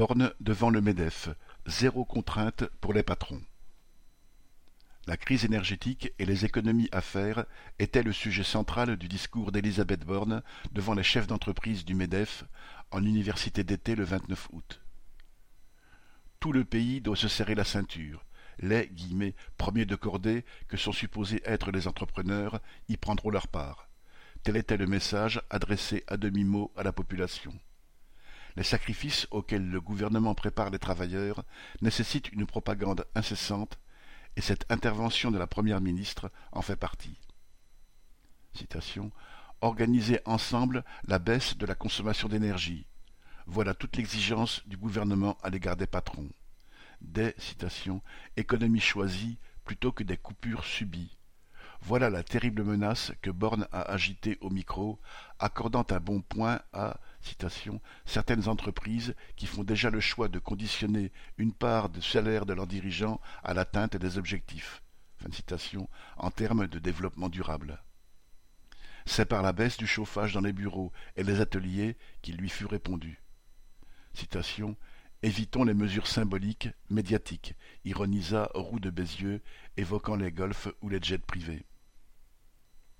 Borne devant le MEDEF, zéro contrainte pour les patrons. La crise énergétique et les économies à faire étaient le sujet central du discours d'Elisabeth Borne devant les chefs d'entreprise du MEDEF en université d'été le 29 août. Tout le pays doit se serrer la ceinture. Les guillemets, premiers de cordée que sont supposés être les entrepreneurs y prendront leur part. Tel était le message adressé à demi-mot à la population. Les sacrifices auxquels le gouvernement prépare les travailleurs nécessitent une propagande incessante, et cette intervention de la première ministre en fait partie. Citation Organiser ensemble la baisse de la consommation d'énergie. Voilà toute l'exigence du gouvernement à l'égard des patrons. Des citations économies choisies plutôt que des coupures subies. Voilà la terrible menace que Borne a agitée au micro, accordant un bon point à citation, certaines entreprises qui font déjà le choix de conditionner une part du salaire de leurs dirigeants à l'atteinte des objectifs en termes de développement durable. C'est par la baisse du chauffage dans les bureaux et les ateliers qu'il lui fut répondu. Citation Évitons les mesures symboliques, médiatiques, ironisa Roux de Bézieux, évoquant les golfs ou les jets privés.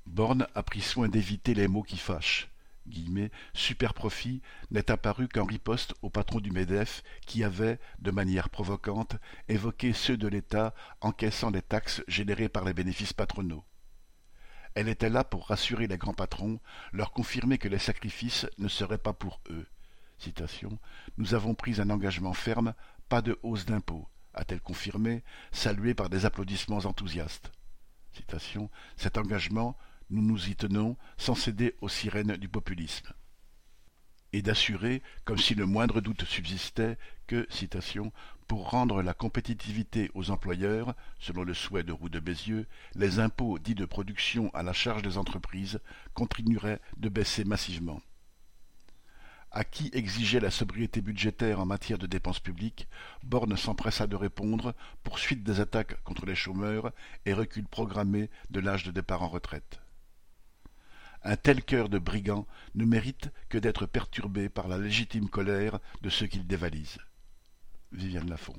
Borne a pris soin d'éviter les mots qui fâchent. Super profit n'est apparu qu'en riposte au patron du MEDEF qui avait, de manière provocante, évoqué ceux de l'État encaissant les taxes générées par les bénéfices patronaux. Elle était là pour rassurer les grands patrons, leur confirmer que les sacrifices ne seraient pas pour eux. Nous avons pris un engagement ferme, pas de hausse d'impôts, a-t-elle confirmé, saluée par des applaudissements enthousiastes. Cet engagement, nous nous y tenons sans céder aux sirènes du populisme. Et d'assurer, comme si le moindre doute subsistait, que, pour rendre la compétitivité aux employeurs, selon le souhait de Roux de Bézieux, les impôts dits de production à la charge des entreprises continueraient de baisser massivement. À qui exigeait la sobriété budgétaire en matière de dépenses publiques, Borne s'empressa de répondre poursuite des attaques contre les chômeurs et recul programmé de l'âge de départ en retraite. Un tel cœur de brigand ne mérite que d'être perturbé par la légitime colère de ceux qu'il dévalise. Viviane Lafont.